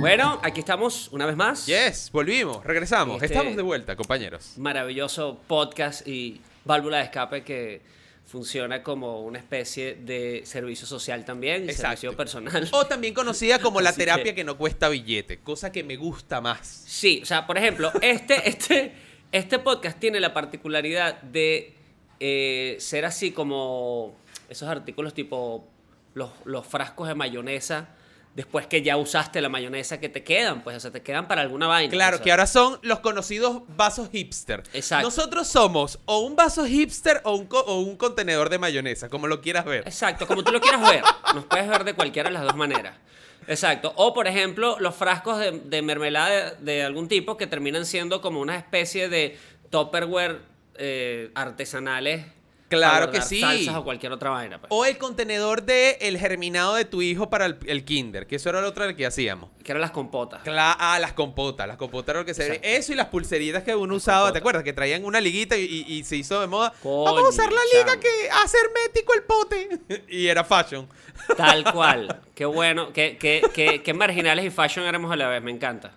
Bueno, aquí estamos una vez más. Yes, volvimos, regresamos. Este- Estamos de vuelta, compañeros. Maravilloso podcast y válvula de escape que funciona como una especie de servicio social también, y Exacto. servicio personal. O también conocida como la Así terapia que- que... no cuesta billete, cosa que me gusta más. Sí, o sea, por ejemplo, este, este, este podcast tiene la particularidad de eh, ser así como esos artículos tipo los, los frascos de mayonesa después que ya usaste la mayonesa que te quedan, pues, o sea, te quedan para alguna vaina. Claro, o sea. que ahora son los conocidos vasos hipster. Exacto. Nosotros somos o un vaso hipster o un, co- o un contenedor de mayonesa, como lo quieras ver. Exacto, como tú lo quieras ver. Nos puedes ver de cualquiera de las dos maneras. Exacto. O, por ejemplo, los frascos de, de mermelada de, de algún tipo que terminan siendo como una especie de Tupperware eh, artesanales. Claro que sí. Salsas o cualquier otra vaina. pues. O el contenedor de el germinado de tu hijo para el, el kinder, que eso era lo otro que hacíamos. Que eran las compotas. Cla- ah, las compotas, las compotas era lo que se Exacto. Eso y las pulseritas que uno usaba, compotas. ¿te acuerdas? Que traían una liguita y, y- y se hizo de moda. Coño, Vamos a usar la liga chamo. que hace hermético el pote. y era fashion. Tal cual. Qué bueno. Qué, qué, qué, qué marginales y fashion éramos a la vez. Me encanta.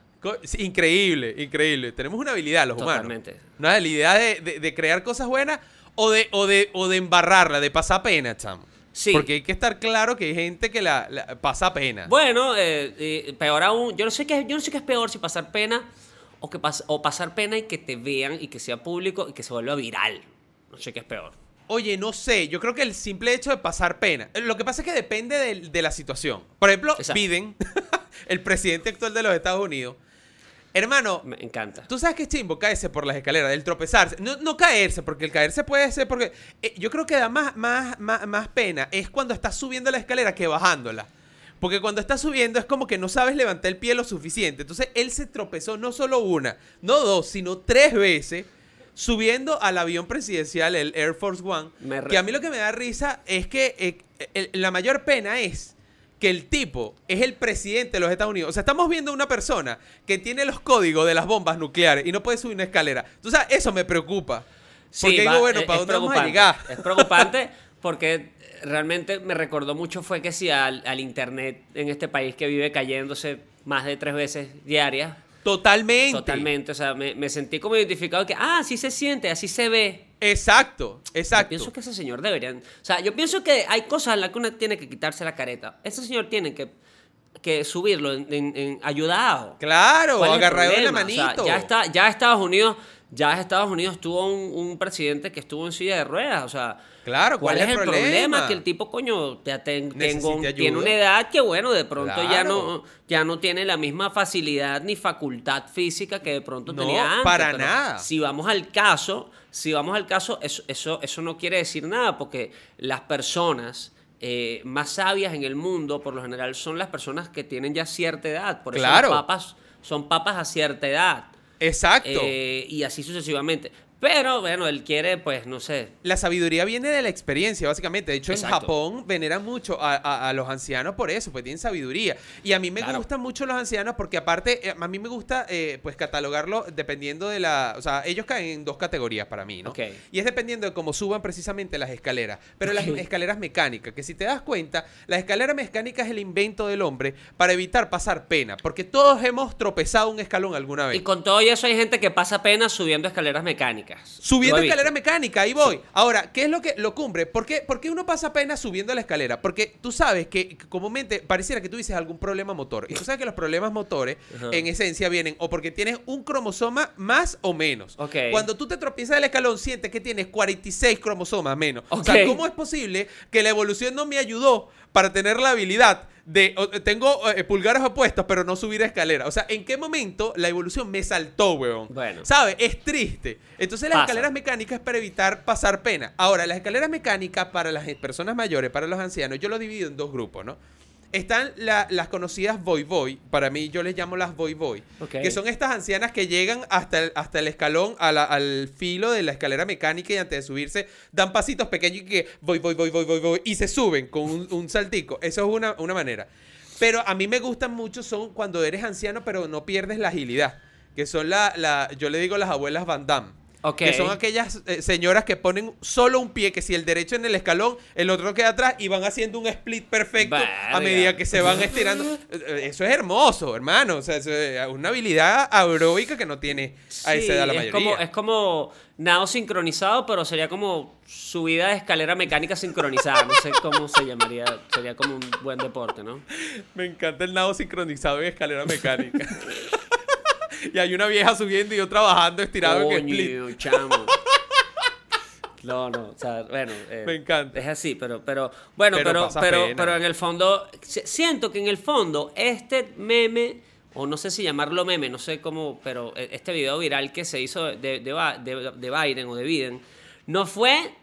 Increíble, increíble. Tenemos una habilidad los Totalmente. humanos. Una habilidad de, de- de crear cosas buenas o de, o, de, o de embarrarla, de pasar pena, chamo. Sí. Porque hay que estar claro que hay gente que la, la- pasa pena. Bueno, eh, eh, peor aún, yo no sé qué, yo no sé qué es peor si pasar pena o que pas- o pasar pena y que te vean y que sea público y que se vuelva viral. No sé qué es peor. Oye, no sé, yo creo que el simple hecho de pasar pena. Lo que pasa es que depende del- de, la situación. Por ejemplo, Exacto. Biden, el presidente actual de los Estados Unidos. Hermano, Me encanta. tú sabes que es chimbo caerse por las escaleras, del tropezarse. No, no caerse, porque el caerse puede ser porque. eh, yo creo que da más, más, más, más pena es cuando estás subiendo la escalera que bajándola. Porque cuando estás subiendo es como que no sabes levantar el pie lo suficiente. Entonces él se tropezó no solo una, no dos, sino tres veces subiendo al avión presidencial, el Air Force One. Re- Que a mí lo que me da risa es que eh, el- la mayor pena es que el tipo es el presidente de los Estados Unidos. O sea, estamos viendo una persona que tiene los códigos de las bombas nucleares y no puede subir una escalera. Sabes, eso me preocupa. Porque digo, va, bueno, ¿para dónde vamos a preocupante. llegar? Es preocupante porque realmente me recordó mucho fue que si al, al internet en este país que vive cayéndose más de tres veces diarias, Totalmente. totalmente, o sea, me, me sentí como identificado que, ah, así se siente, así se ve. Exacto, Yo exacto. pienso que ese señor deberían. O sea, yo pienso que hay cosas en las que uno tiene que quitarse la careta. Ese señor tiene que, que subirlo en, en- en ayudado. Claro, ¿Cuál es el agarrado en la problema? O sea, manito. ya está, ya Estados Unidos, ya Estados Unidos tuvo un, un presidente que estuvo en silla de ruedas. O sea, Claro, ¿cuál, es el problema? Que el tipo, coño, ten- tengo- tiene una edad que, bueno, de pronto ya no, ya no tiene la misma facilidad ni facultad física que de pronto No, tenía antes. para pero nada. Si vamos al caso, si vamos al caso, eso, eso, eso no quiere decir nada, porque las personas eh, más sabias en el mundo, por lo general, son las personas que tienen ya cierta edad. Por eso Claro. los papas son papas a cierta edad. Exacto. Eh, y así sucesivamente. Pero bueno, él quiere, pues, no sé. La sabiduría viene de la experiencia, básicamente. De hecho, Exacto. en Japón veneran mucho a, a- a los ancianos por eso, pues tienen sabiduría. Y a mí me Claro. gustan mucho los ancianos porque aparte, eh, a mí me gusta eh, pues catalogarlo dependiendo de la... O sea, ellos caen en dos categorías para mí, ¿no? Ok. Y es dependiendo de cómo suban precisamente las escaleras. Pero las escaleras mecánicas, que si te das cuenta, la escalera mecánica es el invento del hombre para evitar pasar pena. Porque todos hemos tropezado un escalón alguna vez. Y con todo eso hay gente que pasa pena subiendo escaleras mecánicas. Subiendo escalera mecánica, ahí voy. Ahora, ¿qué es lo que lo cumbre? ¿Por qué, por qué uno pasa pena subiendo la escalera? Porque tú sabes que comúnmente pareciera que tú dices algún problema motor. Y tú sabes que los problemas motores, en esencia, vienen o porque tienes un cromosoma más o menos. Ok. Cuando tú te tropiezas del escalón, sientes que tienes 46 cromosomas menos. O sea. ¿cómo es posible que la evolución no me ayudó para tener la habilidad de o- tengo eh, pulgares opuestos, pero no subir escalera? O sea, ¿en qué momento la evolución me saltó, weón? Bueno. ¿Sabes? Es triste. Entonces las Pasa. escaleras mecánicas es para evitar pasar pena. Ahora, las escaleras mecánicas para las personas mayores, para los ancianos, yo lo divido en dos grupos, ¿no? Están la- las conocidas Voy Voy, para mí yo les llamo las Voy Voy, Ok. que son estas ancianas que llegan hasta el, hasta el escalón, a la- al filo de la escalera mecánica y antes de subirse dan pasitos pequeños y que voy, voy, voy, voy, voy, voy, y se suben con un, un saltico. Eso es una, una manera. Pero a mí me gustan mucho son cuando eres anciano pero no pierdes la agilidad, que son la, la yo le digo las abuelas Van Damme. Que son aquellas eh, señoras que ponen solo un pie, que si el derecho en el escalón, el otro queda atrás y van haciendo un split perfecto a medida que se van estirando. Eh, eh, Eso es hermoso, hermano. O sea, es una habilidad aeróbica que no tiene a esa edad la mayoría. como, es como nado sincronizado, pero sería como subida de escalera mecánica sincronizada. No sé cómo se llamaría. Sería como un buen deporte, ¿no? Me encanta el nado sincronizado en escalera mecánica. y hay una vieja subiendo y otra bajando estirado en split. Coño, chamo. No, no, o sea, bueno. eh, Me encanta. Es así, pero, pero, bueno, Pero pero, pero, en el fondo, si- siento que en el fondo, este meme, o no sé si llamarlo meme, no sé cómo, pero eh, este video viral que se hizo de, de, de- de Biden o de Biden, no fue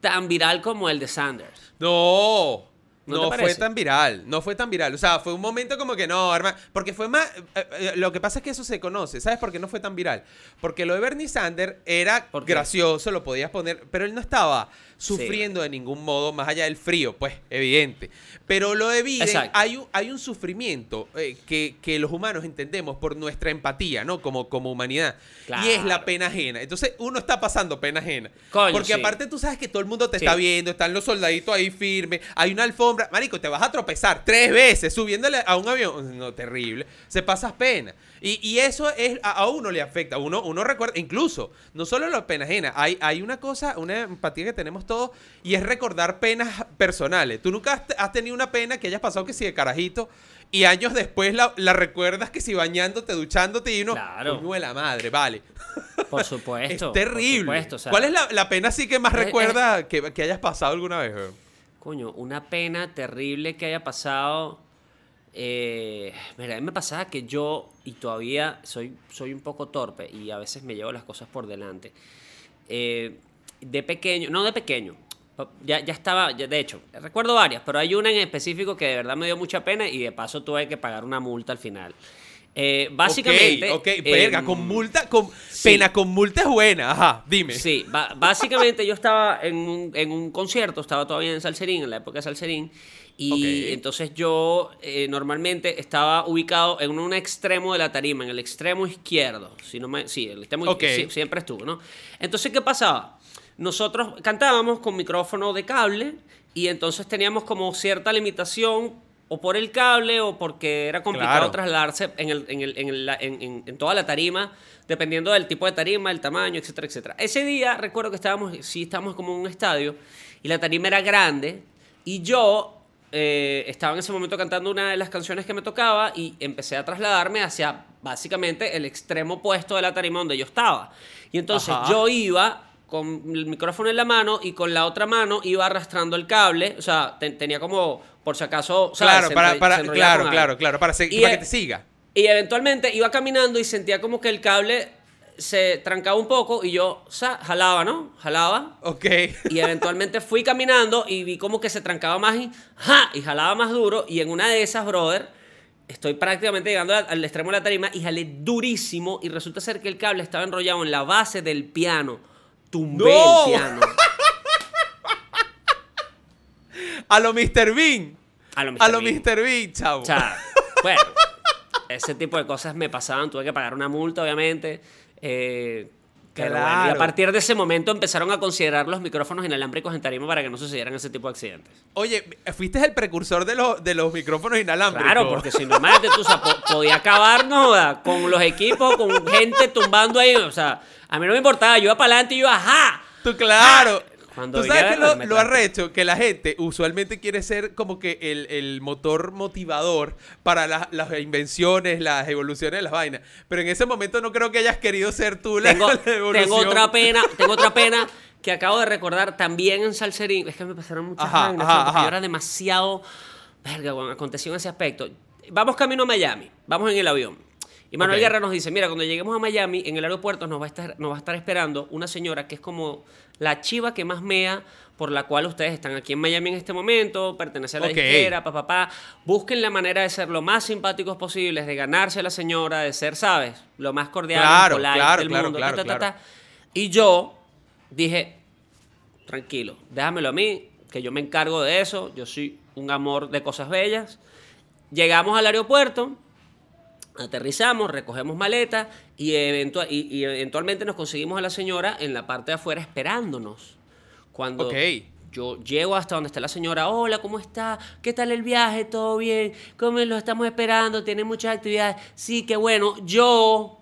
tan viral como el de Sanders. No. ¿No fue tan viral, no fue tan viral. O sea, fue un momento como que no, hermano. Porque fue más. eh, eh, lo que pasa es que eso se conoce. ¿Sabes por qué no fue tan viral? Porque lo de Bernie Sanders era gracioso, lo podías poner. Pero él no estaba sufriendo de ningún modo, más allá del frío, pues, evidente. Pero lo de Biden, hay un, hay un sufrimiento eh, que, que los humanos entendemos por nuestra empatía, ¿no? Como, como humanidad. Y es la pena ajena. Entonces, uno está pasando pena ajena. Coño, porque sí. aparte tú sabes que todo el mundo te Sí. está viendo, están los soldaditos ahí firmes, hay una alfombra. Marico, te vas a tropezar tres veces subiéndole a un avión. No, terrible. Se pasas pena. Y, y eso es, a, a uno le afecta. Uno, uno recuerda, incluso, no solo la pena ajena, hay, hay una cosa, una empatía que tenemos y es recordar penas personales. Tú nunca has, tenido una pena que hayas pasado que si de carajito, y años después la, la recuerdas que si bañándote, duchándote, y uno, Claro. de la madre, vale. Por supuesto. es terrible. Por supuesto, o sea, ¿Cuál es la, la pena así que más Es- es- recuerda que, que hayas pasado alguna vez? Coño, una pena terrible que haya pasado. Eh, mira, a mí me pasaba que yo, y todavía soy, soy un poco torpe y a veces me llevo las cosas por delante. Eh, de pequeño, no de pequeño, ya, ya estaba, ya- de hecho, recuerdo varias, pero hay una en específico que de verdad me dio mucha pena y de paso tuve que pagar una multa al final. Eh, básicamente. Ok, verga, em, con multa, con sí. pena con multa es buena. Ajá, dime. Sí, básicamente yo estaba en un, en un concierto, estaba todavía en Salserín, en la época de Salserín, y entonces yo eh, normalmente estaba ubicado en un extremo de la tarima, en el extremo izquierdo, si no me, sí, el extremo Ok. sí, siempre estuvo, ¿no? Entonces, ¿qué pasaba? Nosotros cantábamos con micrófono de cable y entonces teníamos como cierta limitación o por el cable o porque era complicado Claro. trasladarse en, el- en el- en el- en- en- toda la tarima, dependiendo del tipo de tarima, el tamaño, etcétera, etcétera. Ese día recuerdo que estábamos, sí, estábamos como en un estadio y la tarima era grande y yo eh, estaba en ese momento cantando una de las canciones que me tocaba y empecé a trasladarme hacia básicamente el extremo opuesto de la tarima donde yo estaba. Y entonces Ajá. yo iba con el micrófono en la mano y con la otra mano iba arrastrando el cable, o sea, te- tenía como, por si acaso, ¿sabes? Claro, para, para, claro, claro, claro, para, se- Y, para eh, que te siga. Y eventualmente iba caminando y sentía como que el cable se trancaba un poco y yo sa- jalaba, ¿no? Jalaba. Ok. Y eventualmente fui caminando y vi como que se trancaba más y, ¡ja! y jalaba más duro. Y en una de esas, brother, estoy prácticamente llegando al, al extremo de la tarima y jalé durísimo. Y resulta ser que el cable estaba enrollado en la base del piano. Tumbé ¡No! el piano. A lo Mr. Bean. A lo Mr. A lo Bean. Mr. Bean, chavo. O sea, bueno, ese tipo de cosas me pasaban. Tuve que pagar una multa, obviamente. eh, bueno, y a Claro. partir de ese momento empezaron a considerar los micrófonos inalámbricos en tarima para que no sucedieran ese tipo de accidentes. Oye, fuiste el precursor de, los de los micrófonos inalámbricos. Claro, porque si no, imagínate tú, o sea, po- podía acabar, no con los equipos, con gente tumbando ahí. O sea, a mí no me importaba, yo iba para adelante y yo, ¡ajá! Tú, claro. Cuando Tú sabes que lo, lo arrecho, que la gente usualmente quiere ser como que el, el motor motivador para la- las invenciones, las evoluciones de las vainas. Pero en ese momento no creo que hayas querido ser tú la, Tengo, la evolución. tengo otra pena, tengo otra pena que acabo de recordar también en Salserín. Es que me pasaron muchas Ajá, vainas, ajá, ajá. yo era demasiado. Verga, bueno, aconteció en ese aspecto. Vamos camino a Miami, vamos en el avión. Y Manuel Ok. Guerra nos dice: Mira, cuando lleguemos a Miami, en el aeropuerto nos va, a estar, nos va a estar esperando una señora que es como la chiva que más mea por la cual ustedes están aquí en Miami en este momento, pertenece a la Ok. disquera, papá, papá. Busquen la manera de ser lo más simpáticos posibles, de ganarse a la señora, de ser, ¿sabes? Lo más cordial, Claro, polite claro, del claro, mundo. claro, ta, ta, ta. Y yo dije, tranquilo, déjamelo a mí, que yo me encargo de eso. Yo soy un amor de cosas bellas. Llegamos al aeropuerto. Aterrizamos, recogemos maletas y, eventua- y- y eventualmente nos conseguimos a la señora en la parte de afuera esperándonos. Cuando Ok. yo llego hasta donde está la señora, hola, ¿cómo está? ¿Qué tal el viaje? ¿Todo bien? ¿Cómo lo estamos esperando? ¿Tiene muchas actividades? Sí, qué bueno. Yo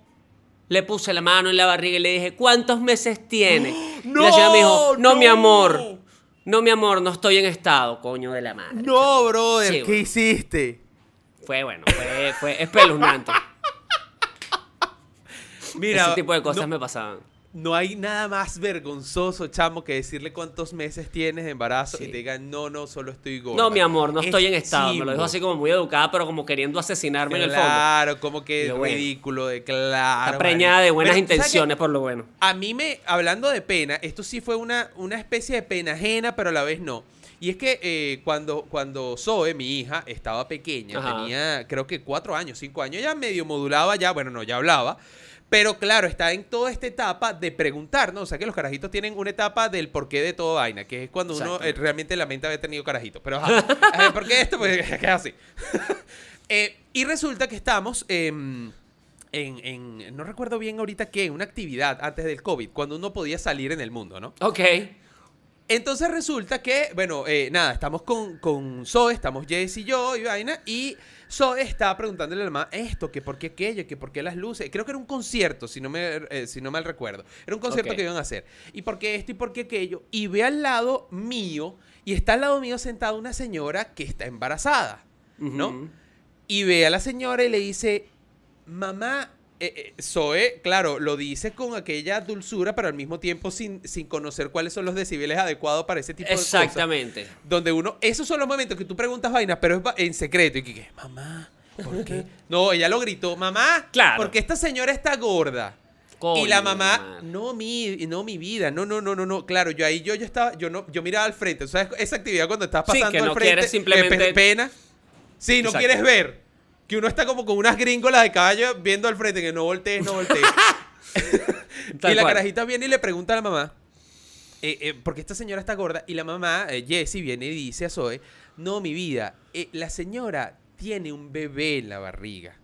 le puse la mano en la barriga y le dije, ¿cuántos meses tiene? y la señora me dijo, no, mi ¡No! amor. No, mi amor, no estoy en estado, coño de la madre. No, brother, Sí, ¿qué bueno. hiciste? Fue bueno, fue, fue espeluznante. Mira, Ese tipo de cosas no, me pasaban. no hay nada más vergonzoso, chamo, que decirle cuántos meses tienes de embarazo Sí. y te digan, no, no, solo estoy gorda. No, mi amor, no Es estoy en estado. Me lo dijo así como muy educada, pero como queriendo asesinarme en el fondo. Claro, como que bueno. ridículo de claro. Está preñada de buenas intenciones, por lo bueno. A mí me, hablando de pena, esto sí fue una, una especie de pena ajena, pero a la vez no. Y es que eh, cuando, cuando Zoe, mi hija, estaba pequeña, Ajá. tenía creo que cuatro años, cinco años, ya medio modulaba, ya, bueno, no, ya hablaba. Pero claro, está en toda esta etapa de preguntar, ¿no? O sea que los carajitos tienen una etapa del porqué de toda vaina, que es cuando uno eh, realmente lamenta haber tenido carajitos. Pero, ajá, ajá, ¿por qué esto? Pues es así. Eh, y resulta que estamos en, en- no recuerdo bien ahorita qué, una actividad antes del COVID, cuando uno podía salir en el mundo, ¿no? Ok. Entonces resulta que, bueno, eh, nada, estamos con, con Zoe, estamos Jess y yo y vaina, y Zoe está preguntándole a la mamá esto, que por qué aquello, que por qué las luces. Creo que era un concierto, si no, me, eh, si no mal recuerdo. Era un concierto que iban a hacer. Y por qué esto y por qué aquello. Y ve al lado mío, y está al lado mío sentada una señora que está embarazada, ¿no? Y ve a la señora y le dice, mamá, eh, eh, Zoe, claro, lo dice con aquella dulzura, pero al mismo tiempo sin, sin conocer cuáles son los decibeles adecuados para ese tipo de cosas. Exactamente. Donde uno, esos son los momentos que tú preguntas vainas, pero es en secreto. Y que, que, mamá, ¿por qué? No, ella lo gritó, mamá, Claro. porque esta señora está gorda. Coño y la mamá, no mi, no mi vida, no, no, no, no, no. Claro, yo ahí yo, yo estaba, yo no, yo miraba al frente. ¿Sabes? Esa actividad cuando estás Sí, pasando que al no frente, quieres simplemente- pe- pena. Sí, no Exacto. quieres ver. Que uno está como con unas gringolas de caballo viendo al frente, que no voltees, no voltees. Y la carajita viene y le pregunta a la mamá, eh, eh, porque esta señora está gorda, y la mamá, eh, Jessie, viene y dice a Zoe, no, mi vida, eh, la señora tiene un bebé en la barriga.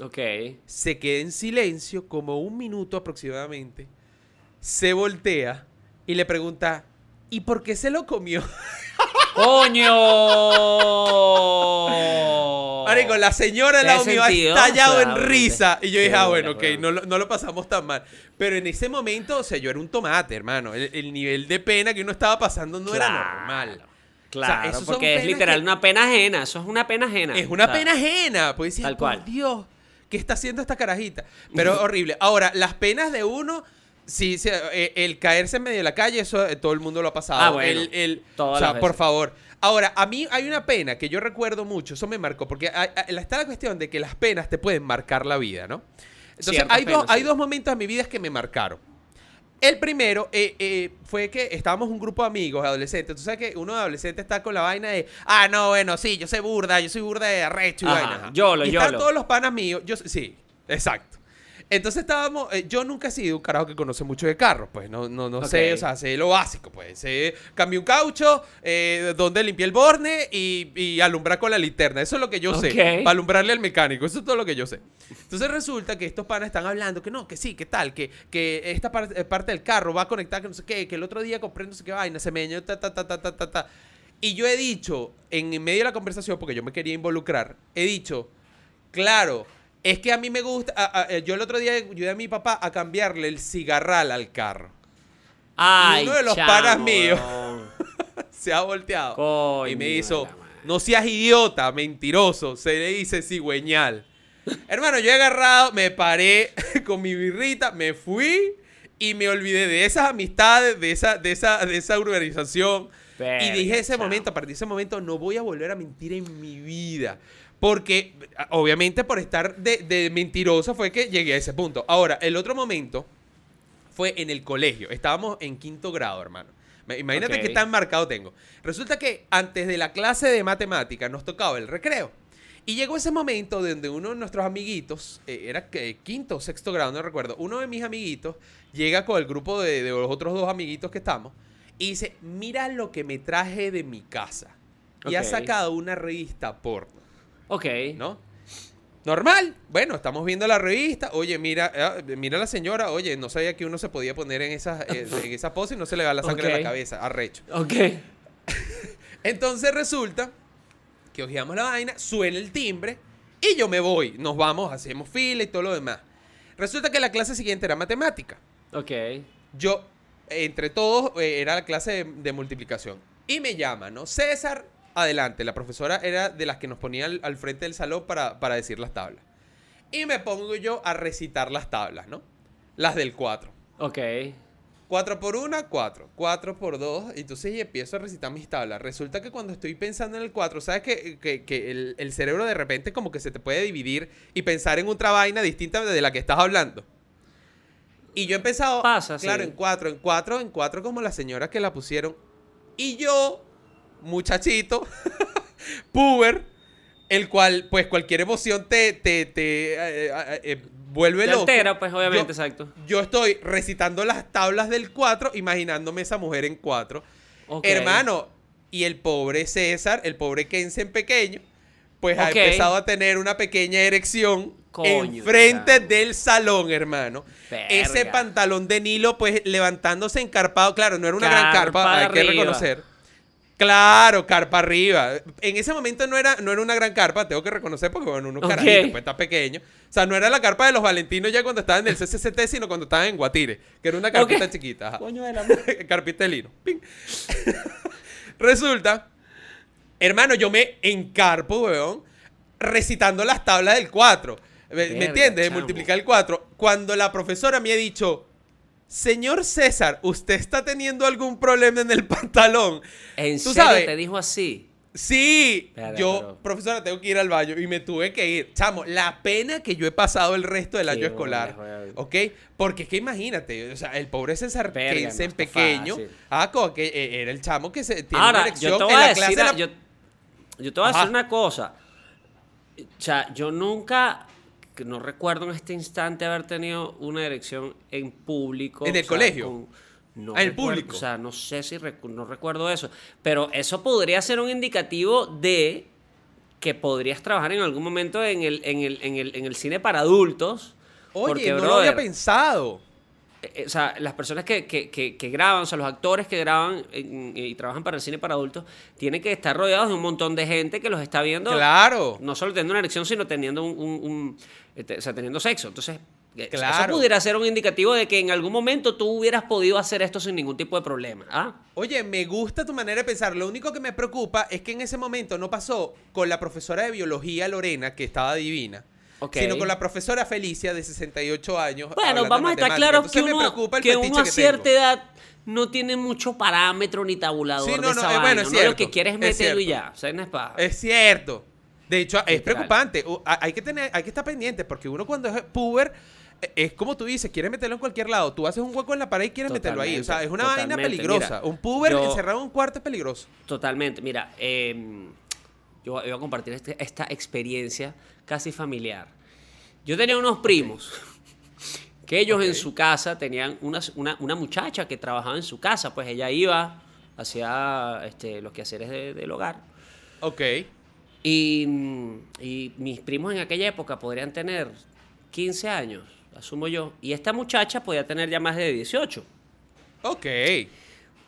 Ok. Se queda en silencio como un minuto aproximadamente, se voltea y le pregunta, ¿y por qué se lo comió? ¡Coño! Marico, la señora al lado mío ha estallado en risa. Y yo dije, ah, bueno, ok, no, lo- no lo pasamos tan mal. Pero en ese momento, o sea, yo era un tomate, hermano. El, el nivel de pena que uno estaba pasando no era normal. Claro, son porque es literal que- una pena ajena. Eso es una pena ajena. Es una O pena ajena. Pues decía, tal por cual. Dios, ¿qué está haciendo esta carajita? Pero horrible. Ahora, las penas de uno, sí, sí, eh, el caerse en medio de la calle, eso eh, todo el mundo lo ha pasado. Ah, bueno, El, el- o sea, por favor. Ahora, a mí hay una pena que yo recuerdo mucho, eso me marcó, porque hay- hay- está la cuestión de que las penas te pueden marcar la vida, ¿no? Entonces, hay, dos, hay momentos en mi vida que me marcaron. El primero eh, eh, fue que estábamos un grupo de amigos adolescentes. Tú sabes que uno de adolescentes está con la vaina de, ah, no, bueno, sí, yo soy burda, yo soy burda de arrecho y vaina. ajá". yolo, y están todos los panas míos. Yo, sí, exacto. Entonces estábamos, eh, yo nunca he sido un carajo que conoce mucho de carros, pues no, no, no sé, o sea, sé lo básico, pues. Sé, cambié un caucho, eh, donde limpié el borne y, y alumbrar con la linterna. Eso es lo que yo sé, para alumbrarle al mecánico, eso es todo lo que yo sé. Entonces resulta que estos panas están hablando que no, que sí, que tal, que, que esta eh, parte del carro va a conectar, que no sé qué, que el otro día compré no sé qué vaina, se me dañó, ta, ta, ta, ta, ta, ta, ta. Y yo he dicho, en medio de la conversación, porque yo me quería involucrar, he dicho, claro, es que a mí me gusta, a- a- eh, yo el otro día ayudé a mi papá a cambiarle el cigarral al carro. Ay, uno de los chamo, panas míos. Se ha volteado. Coño y me hizo, no seas idiota, mentiroso. Se le dice cigüeñal. Hermano, yo he agarrado, me paré con mi birrita, me fui y me olvidé de esas amistades, de esa, de esa, de esa urbanización. y dije ese chamo. momento, a partir de ese momento, no voy a volver a mentir en mi vida. Porque, obviamente, por estar de, de mentiroso fue que llegué a ese punto. Ahora, el otro momento fue en el colegio. Estábamos en quinto grado, hermano. Imagínate qué tan marcado tengo. Resulta que antes de la clase de matemática nos tocaba el recreo. Y llegó ese momento donde uno de nuestros amiguitos, eh, era quinto o sexto grado, no recuerdo, uno de mis amiguitos llega con el grupo de, de los otros dos amiguitos que estamos y dice, mira lo que me traje de mi casa. Y ha sacado una revista porno, Ok. ¿no? Normal. Bueno, estamos viendo la revista. Oye, mira, eh, mira la señora. Oye, no sabía que uno se podía poner en esa, eh, en esa pose y no se le va la sangre a Ok. la cabeza. Arrecho. Ok. Entonces resulta que ojeamos la vaina, suena el timbre y yo me voy. Nos vamos, hacemos fila y todo lo demás. Resulta que la clase siguiente era matemática. Ok. Yo, entre todos, eh, era la clase de, de multiplicación. Y me llama, ¿no? César, adelante. La profesora era de las que nos ponía al, al frente del salón para, para decir las tablas. Y me pongo yo a recitar las tablas, ¿no? Las del 4. Ok. 4 por 1, 4. 4 por 2. Entonces y empiezo a recitar mis tablas. Resulta que cuando estoy pensando en el 4, ¿sabes que, que- que el, el cerebro de repente como que se te puede dividir y pensar en otra vaina distinta de la que estás hablando? Y yo he empezado, Pasa, claro, sí. en 4, en 4, en 4 como la señora que la pusieron. Y yo, muchachito, puber, el cual, pues cualquier emoción te, te, te eh, eh, eh, vuelve Te loco. altera, pues, obviamente, Yo- exacto. yo estoy recitando las tablas del 4, imaginándome esa mujer en 4. Ok. Hermano, y el pobre César, el pobre Kensen pequeño, pues ha empezado a tener una pequeña erección Coño, enfrente chamo. del salón, hermano. Ese pantalón de Nilo, pues levantándose encarpado. Claro, no era una gran Carpa hay que reconocer. Claro, carpa arriba. En ese momento no era, no era una gran carpa, tengo que reconocer porque, bueno, uno Ok. carajito, pues está pequeño. O sea, no era la carpa de los Valentinos ya cuando estaban en el CCCT, sino cuando estaban en Guatire, que era una carpita chiquita. ajá. Coño de la carpita de lino. Resulta, hermano, yo me encarpo, weón, recitando las tablas del 4. ¿Me, me entiendes? De multiplicar el 4. Cuando la profesora me ha dicho, señor César, ¿usted está teniendo algún problema en el pantalón? ¿En Tú serio sabes, te dijo así? Sí, yo, pero- profesora, tengo que ir al baño y me tuve que ir. Chamo, la pena que yo he pasado el resto del año escolar. ¿Ok? Porque es que imagínate, o sea, el pobre César no está pequeño, ah, como que eh, era el chamo que se tiene una Ahora, yo te en a la decir, clase. a- la- yo, yo te voy a Ajá. decir una cosa. O sea, yo nunca, que no recuerdo en este instante haber tenido una erección en público. ¿En el o sea, colegio? con- no Ah, en recuerdo, público. O sea, no sé si recu- no recuerdo eso. Pero eso podría ser un indicativo de que podrías trabajar en algún momento en el, en el, en el, en el cine para adultos. Oye, porque, no lo había pensado. Eh, o sea, las personas que, que, que, que graban, o sea, los actores que graban en- y trabajan para el cine para adultos, tienen que estar rodeados de un montón de gente que los está viendo. Claro. No solo teniendo una erección, sino teniendo un, un- un- este, o sea, teniendo sexo. Entonces, eh, eso pudiera ser un indicativo de que en algún momento tú hubieras podido hacer esto sin ningún tipo de problema. ¿Ah? Oye, me gusta tu manera de pensar. Lo único que me preocupa es que en ese momento no pasó con la profesora de biología Lorena, que estaba divina, Sino con la profesora Felicia de 68 años. Bueno, vamos a estar claros que uno, que uno a cierta tengo. edad no tiene mucho parámetro ni tabulador Sí, no, de no, esa eh, vaina, bueno, es ¿no? Lo cierto, que quieres es meterlo y cierto. ya. O sea, no es paja. Es cierto. De hecho, es preocupante. Hay que tener, hay que estar pendiente porque uno cuando es puber eh, es como tú dices, quieres meterlo en cualquier lado. Tú haces un hueco en la pared y quieres meterlo ahí. O sea, es una vaina peligrosa. mira, un puber yo- encerrado en un cuarto es peligroso. Totalmente. Mira, eh, yo voy a compartir este- esta experiencia casi familiar. Yo tenía unos primos que ellos en Ok. su casa tenían una, una, una muchacha que trabajaba en su casa, pues ella iba, hacía este, los quehaceres de- del hogar. Ok. Y, y mis primos en aquella época podrían tener 15 años, asumo yo. Y esta muchacha podía tener ya más de 18. Ok.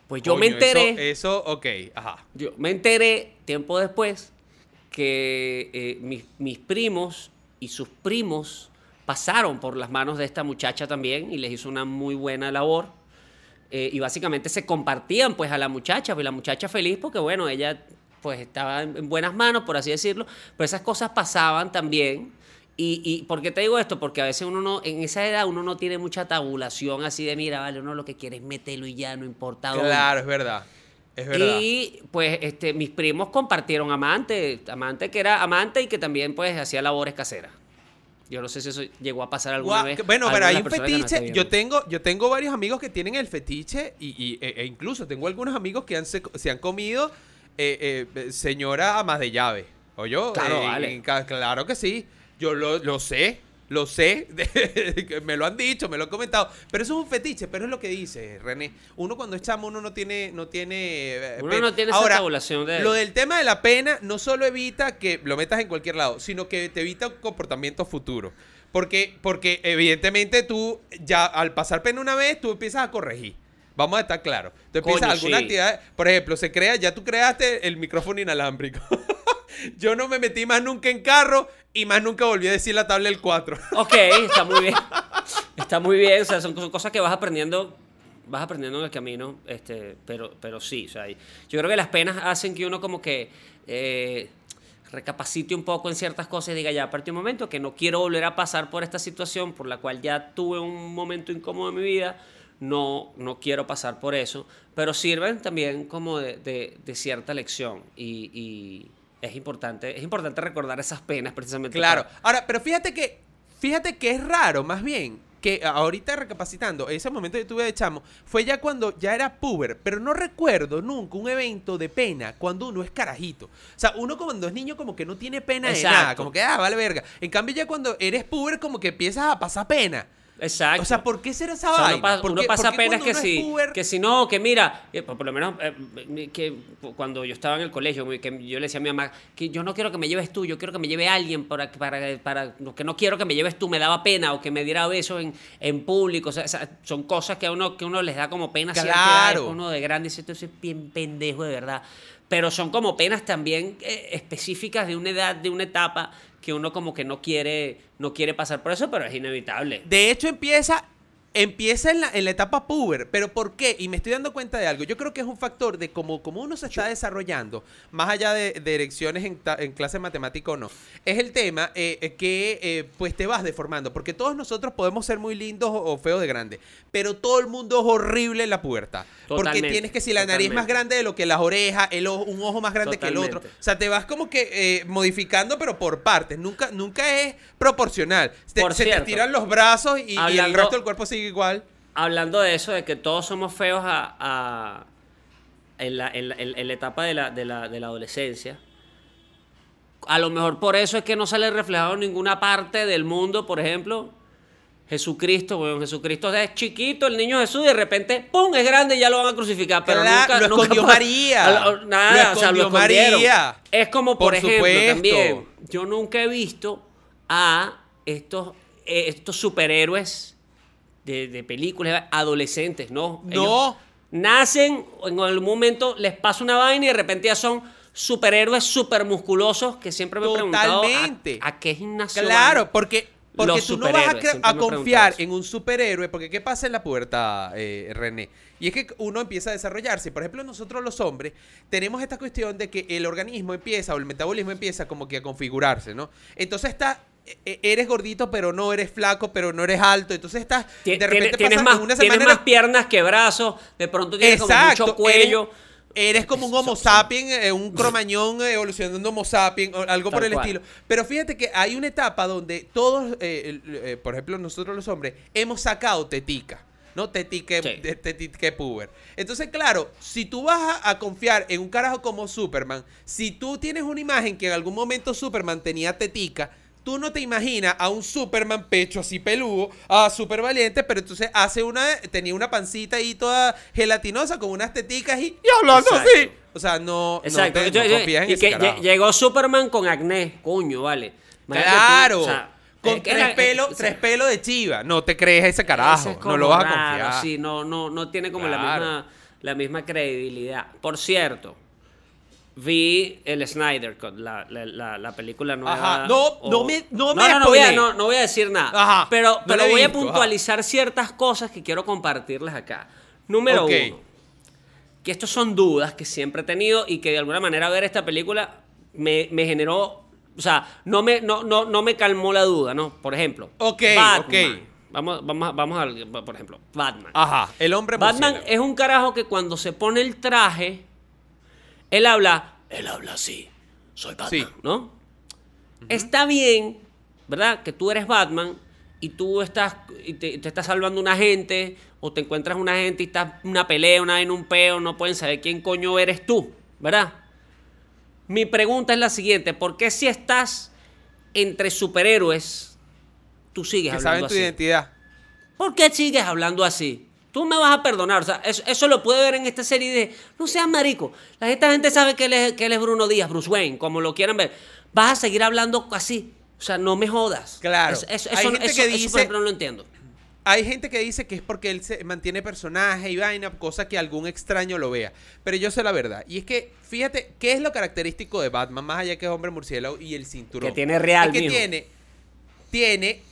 Pues yo me enteré. Eso, eso, ok. Ajá. Yo me enteré tiempo después que eh, mis, primos y sus primos pasaron por las manos de esta muchacha también y les hizo una muy buena labor. Eh, y básicamente se compartían pues a la muchacha, pues la muchacha feliz porque bueno, ella pues estaba en en buenas manos, por así decirlo, pero esas cosas pasaban también. Y, y ¿por qué te digo esto? Porque a veces uno no, en esa edad uno no tiene mucha tabulación así de, mira, vale, uno lo que quiere es meterlo y ya, no importa dónde. Claro, es verdad. Es verdad. Y pues este, mis primos compartieron amante, amante que era amante y que también pues hacía labores caseras. Yo no sé si eso llegó a pasar alguna vez. bueno, pero hay un fetiche. Yo tengo, yo tengo varios amigos que tienen el fetiche y, y- e, e incluso tengo algunos amigos que han se, se han comido eh, eh, señora amas de llave. ¿O yo? Claro, Eh, vale. claro que sí. Yo lo, lo sé. Lo sé, me lo han dicho, me lo han comentado, pero eso es un fetiche, pero es lo que dice René. Uno cuando es chamo, uno no tiene, no tiene eh, Uno no tiene esa tabulación de- Lo del tema de la pena no solo evita que lo metas en cualquier lado, sino que te evita un comportamiento futuro. Porque, porque evidentemente tú ya al pasar pena una vez, tú empiezas a corregir. Vamos a estar claros. Tú empiezas Coño, alguna sí. actividad, por ejemplo, se crea, ya tú creaste el micrófono inalámbrico. Yo no me metí más nunca en carro y más nunca volví a decir la tabla del 4. Ok, está muy bien. Está muy bien. O sea, son, cosas que vas aprendiendo. Vas aprendiendo en el camino. Este, pero, pero sí. O sea, yo creo que las penas hacen que uno como que eh, recapacite un poco en ciertas cosas y diga ya a partir de un momento que no quiero volver a pasar por esta situación por la cual ya tuve un momento incómodo en mi vida. No, no quiero pasar por eso. Pero sirven también como de, de- de cierta lección. Y, y es importante, es importante recordar esas penas precisamente. Claro. para- Ahora, pero fíjate que, fíjate que es raro, más bien, que ahorita recapacitando, ese momento que tuve de chamo, fue ya cuando ya era puber, pero no recuerdo nunca un evento de pena cuando uno es carajito. O sea, uno cuando es niño como que no tiene pena de Exacto. nada, como que, ah, vale verga. En cambio ya cuando eres puber como que empiezas a pasar pena. Exacto. O sea, ¿por qué será esa O sea, vaina? uno, pa- ¿Por uno qué- pasa penas que si, puber- que si no, que mira, por por lo menos eh, que cuando yo estaba en el colegio, que yo le decía a mi mamá que yo no quiero que me lleves tú, yo quiero que me lleve alguien para, para, para que no quiero que me lleves tú, me daba pena o que me diera besos en, en público, o sea, son cosas que a uno que uno les da como pena edad, Claro. uno de grande dice, esto es bien pendejo de verdad. Pero son como penas también eh, específicas de una edad, de una etapa que uno como que no quiere, no quiere pasar por eso, pero es inevitable. De hecho, empieza, empieza en la, en la etapa puber. ¿Pero por qué? Y me estoy dando cuenta de algo. Yo creo que es un factor de cómo, cómo uno se está desarrollando, más allá de, de elecciones en, ta- en clase matemática o no. Es el tema eh, eh, que eh, pues te vas deformando. Porque todos nosotros podemos ser muy lindos o, o feos de grande. Pero todo el mundo es horrible en la pubertad. Porque Totalmente, tienes que si la nariz más totalmente. grande de lo que las orejas, el ojo- un ojo más grande que el otro. Totalmente. O sea, te vas como que eh, modificando, pero por partes. Nunca, nunca es proporcional. Te- Por se te estiran los brazos y, y el resto del cuerpo sigue igual. hablando de eso, de que todos somos feos a, a- en, la, en la- en- la etapa de la, de, la, de la adolescencia, a lo mejor por eso es que no sale reflejado en ninguna parte del mundo, por ejemplo, Jesucristo, bueno, Jesucristo es chiquito, el niño Jesús, y de repente, ¡pum!, es grande y ya lo van a crucificar. Pero Claro, nunca, lo escondió María. lo- Nada, Lo o sea, lo escondió escondieron. María. Es como, por, Por ejemplo, supuesto. también, yo nunca he visto a estos, eh, estos superhéroes de, de películas adolescentes, ¿no? No. Ellos nacen, en algún momento les pasa una vaina y de repente ya son superhéroes super musculosos que siempre me he preguntado Totalmente. ¿a, a qué gimnasio Claro, van? porque, porque Los tú no vas a, confiar en un superhéroe, porque ¿qué pasa en la pubertad, eh, René? Y es que uno empieza a desarrollarse. Por ejemplo, nosotros los hombres tenemos esta cuestión de que el organismo empieza o el metabolismo empieza como que a configurarse, ¿no? Entonces está... e- Eres gordito, pero no eres flaco, pero no eres alto. Entonces estás. De repente tienes pasas más, una tienes semana más piernas que brazos, de pronto tienes como mucho cuello. Eres, eres como un homo sapiens, eh, un cromañón evolucionando homo sapiens, o algo por el cual. estilo. Pero fíjate que hay una etapa donde todos, eh, eh, por ejemplo, nosotros los hombres, hemos sacado tetica. ¿No? Tetique, Sí. tetique puber. Entonces, claro, si tú vas a, a confiar en un carajo como Superman, si tú tienes una imagen que en algún momento Superman tenía tetica, tú no te imaginas a un Superman pecho así peludo, a super valiente, pero entonces hace una, tenía una pancita ahí toda gelatinosa con unas teticas y, y hablando Exacto. así. O sea, no, no Exacto. te- Yo- no yo- confías en y ese que carajo. llegó Superman con acné, coño, vale. Imagínate tú, Claro. o sea, con tres pelos, o sea, tres pelos de chiva. No te crees ese carajo. Ese es No lo vas a raro, confiar. Sí, no, no, no tiene como la, misma, la misma credibilidad. Por cierto, vi el Snyder Cut, la, la, la, la película nueva. Ajá. No, no me- no me no, no, voy a, no, no voy a decir nada. Ajá. Pero, pero voy a ajá. puntualizar ciertas cosas que quiero compartirles acá. Número uno. Que estos son dudas que siempre he tenido y que de alguna manera ver esta película me, me generó. O sea, no me, no, no, no me calmó la duda, ¿no? Por ejemplo. Ok, Batman. ok. Vamos, vamos, a- vamos al, por ejemplo, Batman. Ajá. El hombre Batman murciélago. es un carajo que cuando se pone el traje, él habla, él habla así, soy Batman, Sí. ¿no? Está bien, ¿verdad? Que tú eres Batman y tú estás, y te, te estás salvando una gente, o te encuentras una gente y estás una pelea, una en un peo, no pueden saber quién coño eres tú, ¿verdad? Mi pregunta es la siguiente, ¿por qué si estás entre superhéroes tú sigues Que hablando saben tu así? identidad. ¿Por qué sigues hablando así? Tú me vas a perdonar. O sea, eso, eso lo puede ver en esta serie de. No seas marico. Esta gente sabe que él, es, que él es Bruno Díaz, Bruce Wayne, como lo quieran ver. Vas a seguir hablando así. O sea, no me jodas. Claro. Eso, eso, Hay eso- gente eso- que por dice- ejemplo, no lo entiendo. Hay gente que dice que es porque él se mantiene personaje y vaina, cosa que algún extraño lo vea. Pero yo sé la verdad. Y es que, fíjate, ¿qué es lo característico de Batman? Más allá que es hombre murciélago y el cinturón. Que tiene real, Es que mijo. tiene, tiene,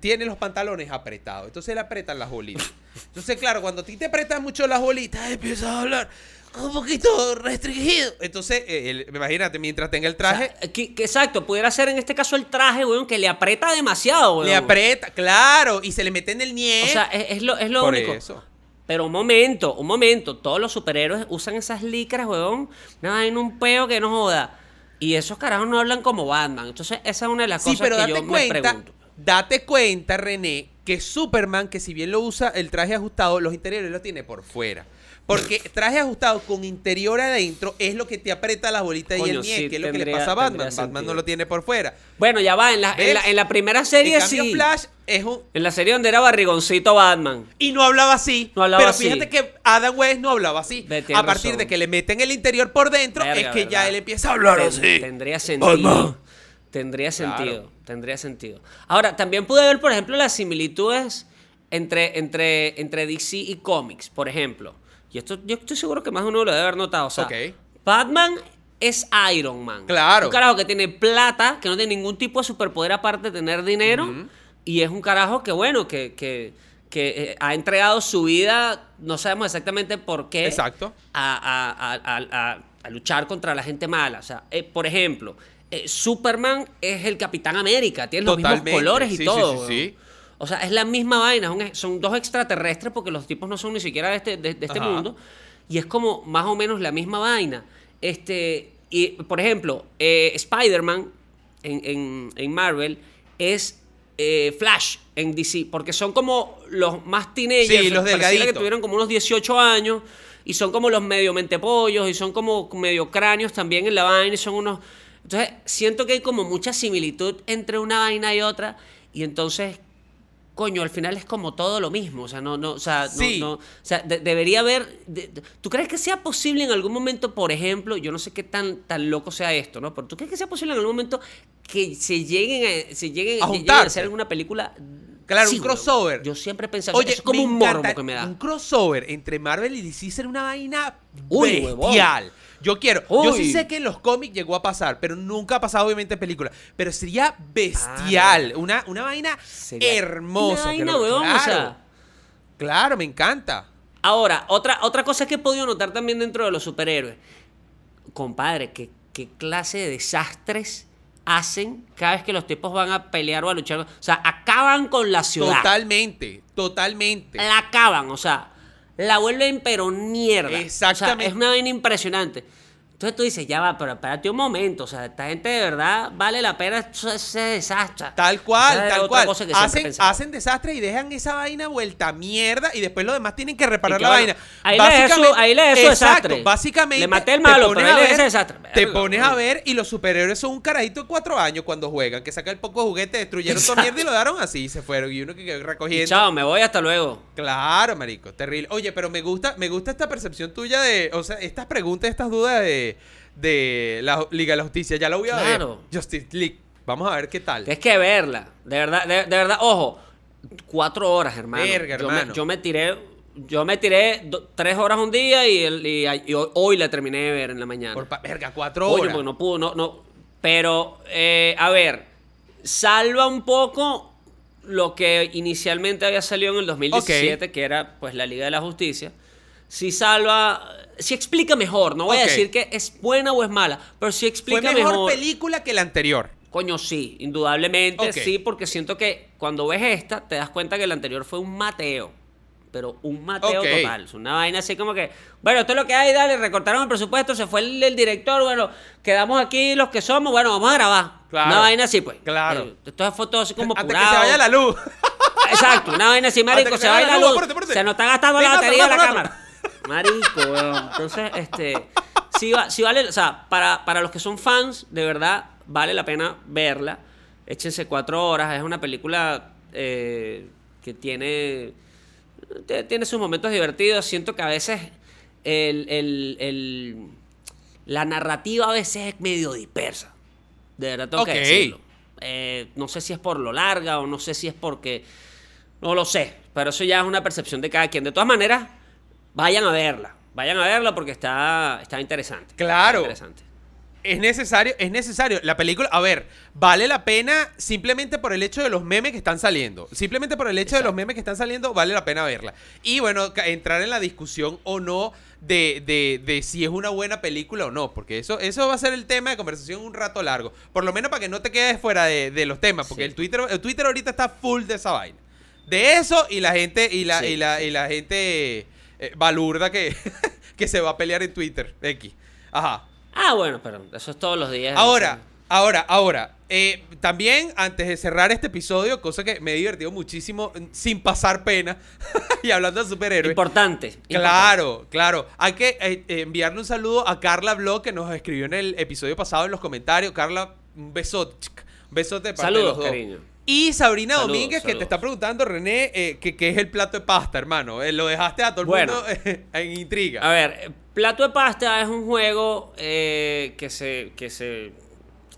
tiene los pantalones apretados. Entonces le apretan las bolitas. Entonces, claro, cuando a ti te apretan mucho las bolitas, empiezas a hablar un poquito restringido. Entonces, eh, el- imagínate, mientras tenga el O traje, sea, que, que exacto, pudiera ser en este caso el traje, weón, que le aprieta demasiado, weón. le aprieta, claro, y se le mete en el nie. O sea, es, es lo, es lo Por único. eso. Pero un momento, un momento. Todos los superhéroes usan esas licras, weón. Nada, en un peo que no joda. Y esos carajos no hablan como Batman. Entonces, esa es una de las Sí, cosas pero que date yo me cuenta, pregunto. date cuenta, René, que Superman, que si bien lo usa el traje ajustado, los interiores lo tiene por fuera. Porque traje ajustado con interior adentro es lo que te aprieta las bolitas y el nie, sí, que es lo que le pasa a Batman. Batman no lo tiene por fuera. Bueno, ya va. En la, en la, en la primera En serie cambio, sí. Flash es un... En la serie donde era barrigoncito Batman. Y no hablaba así. No hablaba pero así. fíjate que Adam West no hablaba así. A partir razón. de que le meten el interior por dentro, Verga, es que ya él empieza a hablar Ten- así. Tendría sentido. Batman. Tendría Claro. sentido. Tendría sentido. Ahora, también pude ver, por ejemplo, las similitudes entre, entre, entre DC y cómics, por ejemplo. Y esto yo estoy seguro que más uno lo debe haber notado. O sea. Batman es Iron Man. Claro. Un carajo que tiene plata, que no tiene ningún tipo de superpoder aparte de tener dinero. Y es un carajo que, bueno, que, que, que eh, ha entregado su vida, no sabemos exactamente por qué Exacto. a, a- a- a- a- a luchar contra la gente mala. O sea, eh, por ejemplo, eh, Superman es el Capitán América, tiene los Totalmente. mismos colores y Sí, todo. sí, weón. sí. O sea, es la misma vaina, son dos extraterrestres porque los tipos no son ni siquiera de este, de, de este mundo. Y es como más o menos la misma vaina. Este, y, por ejemplo, eh, Spider-Man en, en- en Marvel es eh, Flash en DC, porque son como los más teenagers. Sí, los que tuvieron como unos 18 años y son como los medio mentepollos y son como medio cráneos también en la vaina y son unos... Entonces, siento que hay como mucha similitud entre una vaina y otra y entonces, coño, al final es como todo lo mismo, o sea, no, no, o sea, no- Sí. no, o sea, de- debería haber... de- ¿Tú crees que sea posible en algún momento, por ejemplo, yo no sé qué tan, tan loco sea esto, ¿no? Pero ¿tú crees que sea posible en algún momento que se lleguen a, se lleguen, A lleguen a hacer alguna película? Claro, Sí, un crossover. Yo siempre he pensado, Oye, es como un morbo que me da. Un crossover entre Marvel y DC sería una vaina Uy, huevón. Yo quiero. Yo sí sé que en los cómics llegó a pasar, pero nunca ha pasado obviamente en película. Pero sería bestial. Una, una vaina Sería hermosa. una vaina, creo. huevón, o claro, sea. claro, me encanta. Ahora, otra, otra cosa que he podido notar también dentro de los superhéroes. Compadre, ¿qué, qué clase de desastres hacen cada vez que los tipos van a pelear o a luchar? O sea, acaban con la ciudad. Totalmente, totalmente. La acaban, o sea, la vuelven pero mierda. Exactamente. O sea, es una vaina impresionante. Entonces tú dices, ya va, pero espérate un momento. O sea, esta gente de verdad vale la pena ese desastre. Tal cual, Esa tal cual. Hacen, hacen desastres y dejan esa vaina vuelta a mierda y después los demás tienen que reparar la vaina. ahí le dejé su- ahí le dejé su Exacto, desastre. Básicamente. Le maté el malo, pero ahí le ver- ese desastre. Te pones a ver y los superhéroes son un carajito de cuatro años cuando juegan, que saca el poco juguete, destruyeron toda mierda y lo dejaron así y se fueron. Y uno que quedó Y recogiendo. chao, me voy hasta luego. Claro, marico, terrible. Oye, pero me gusta, me gusta esta percepción tuya de, o sea, estas preguntas, estas dudas de, de la Liga de la Justicia. Ya la voy a Claro. ver. Justice League. Vamos a ver qué tal. Tienes que verla. De verdad, de, de verdad, ojo. Cuatro horas, hermano. Verga, yo, hermano. Me, yo me tiré. Yo me tiré do- tres horas un día y, el- y- y hoy, la terminé de ver en la mañana. Por verga, cuatro Oye, horas. porque no pudo, no, no. Pero, eh, a ver, salva un poco lo que inicialmente había salido en el 2017, que era pues la Liga de la Justicia. Sí salva, sí explica mejor. No voy a Ok. decir que es buena o es mala, pero sí Fue explica mejor, mejor. película que la anterior. Coño, sí, indudablemente Ok. sí, porque siento que cuando ves esta, te das cuenta que el anterior fue un mateo. Pero un mateo Ok. total. Es una vaina así como que, bueno, esto es lo que hay, dale, recortaron el presupuesto, se fue el, el director, bueno, quedamos aquí los que somos, bueno, vamos a grabar. Claro. Una vaina así, pues. Claro. Eh, Esto fue todo así como Antes que se vaya la luz. Exacto, una vaina así, marico, que se va la luz. apúrate, apúrate. Se nos está gastando Ven, la batería de la cámara. Marico, weón. Entonces, este. Sí, va- sí vale. O sea, para, para los que son fans, de verdad, vale la pena verla. Échense cuatro horas. Es una película eh, que tiene, tiene sus momentos divertidos. Siento que a veces el, el- el- la narrativa a veces es medio dispersa. De verdad tengo que decirlo. Eh, no sé si es por lo larga o no sé si es porque... No lo sé, pero eso ya es una percepción de cada quien. De todas maneras, vayan a verla. Vayan a verla porque está, está interesante. Claro. Está interesante. Es necesario, es necesario. La película, a ver, vale la pena simplemente por el hecho de los memes que están saliendo. Simplemente por el hecho de los memes que están saliendo, vale la pena verla. Y bueno, entrar en la discusión o no de, de- de si es una buena película o no. Porque eso, eso va a ser el tema de conversación un rato largo. Por lo menos para que no te quedes fuera de, de los temas. Porque Sí. el Twitter, el Twitter ahorita está full de esa vaina. De eso y la gente, y la, Sí, y la, y la gente eh, balurda que, que se va a pelear en Twitter. X. Ajá. Ah, bueno, pero eso es todos los días. Ahora, ahora, ahora. eh, también, antes de cerrar este episodio, cosa que me he divertido muchísimo mm, sin pasar pena y hablando de superhéroes. Importante. importante. Claro, claro. Hay que eh, eh, enviarle un saludo a Carla Blog que nos escribió en el episodio pasado en los comentarios. Carla, un besote. Un besote de Saludos, los dos. cariño. Y Sabrina Saludos, Domínguez, que te está preguntando, René, eh, que qué es el plato de pasta, hermano. Eh, lo dejaste a todo el Bueno. mundo eh, en intriga. A ver, eh, Plato de Pasta es un juego eh, que, se, que, se,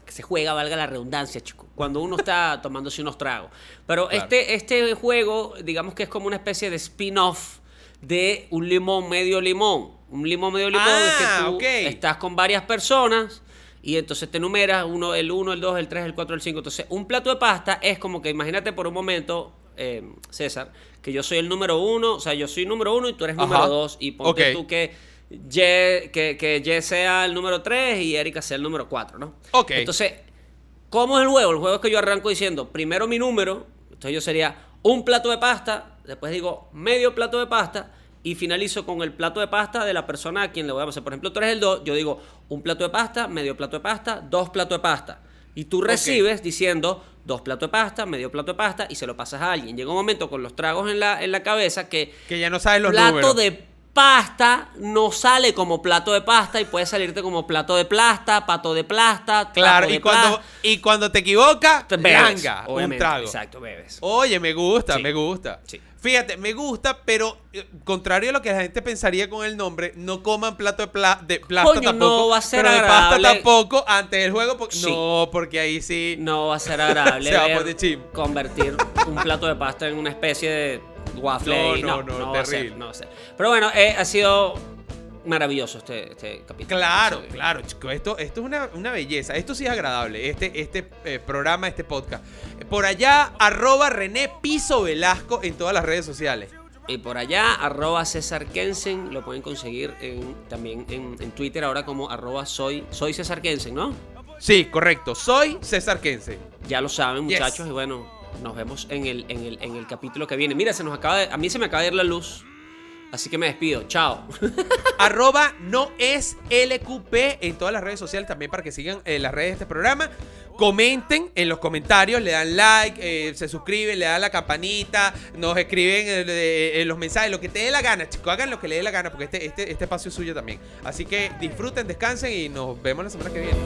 que se juega, valga la redundancia, chico, cuando uno está tomándose unos tragos. Pero Claro. este, este juego, digamos que es como una especie de spin-off de un limón medio limón. Un limón medio limón es Ah, que tú ok. estás con varias personas y entonces te numeras uno, el 1, el 2, el 3, el 4, el 5. Entonces, un plato de pasta es como que imagínate por un momento, eh, César, que yo soy el número uno, o sea, yo soy número uno y tú eres Ajá. número dos y ponte tú que Ye, que, que Ye sea el número 3 y Erika sea el número 4, ¿no? Ok. Entonces, ¿cómo es el juego? El juego es que yo arranco diciendo primero mi número, entonces yo sería un plato de pasta, después digo medio plato de pasta y finalizo con el plato de pasta de la persona a quien le voy a pasar. Por ejemplo, tú eres el 2, yo digo un plato de pasta, medio plato de pasta, dos platos de pasta. Y tú recibes diciendo dos platos de pasta, medio plato de pasta y se lo pasas a alguien. Llega un momento con los tragos en la, en la cabeza que que ya no sabes los plato números. de pasta no sale como plato de pasta y puede salirte como plato de plasta, pato de plasta, Claro, y de cuando, y cuando te equivocas, te bebes, un trago. Exacto, bebes. Oye, me gusta, Sí. me gusta. Sí. Fíjate, me gusta, pero eh, contrario a lo que la gente pensaría con el nombre, no coman plato de, pla de plasta Coño, tampoco. no va a ser pero de pasta agradable. tampoco antes del juego. porque- Sí. No, porque ahí sí. No va a ser agradable Se va poner chim. convertir un plato de pasta en una especie de waffle. No, y no, no, va a ser, terrible. no va a ser. Pero bueno, eh, ha sido maravilloso este, este capítulo. Claro, claro, chico. Esto, esto es una, una belleza. Esto sí es agradable. Este, este eh, programa, este podcast. Por allá, arroba René Piso Velasco en todas las redes sociales. Y por allá, arroba César Kensen, lo pueden conseguir en- también en, en Twitter ahora como arroba soy, soy César Kensen, ¿no? Sí, correcto. Soy César Kense. Ya lo saben, Yes. muchachos, y bueno, nos vemos en el, en, el, en el capítulo que viene. Mira, se nos acaba de- a mí se me acaba de ir la luz, así que me despido. Chao. arroba no es LQP en todas las redes sociales también para que sigan eh, las redes de este programa. Comenten en los comentarios, le dan like, eh, se suscriben, le dan la campanita, nos escriben eh, eh, los mensajes, lo que te dé la gana, chicos, hagan lo que le dé la gana porque este, este, este espacio es suyo también. Así que disfruten, descansen y nos vemos la semana que viene.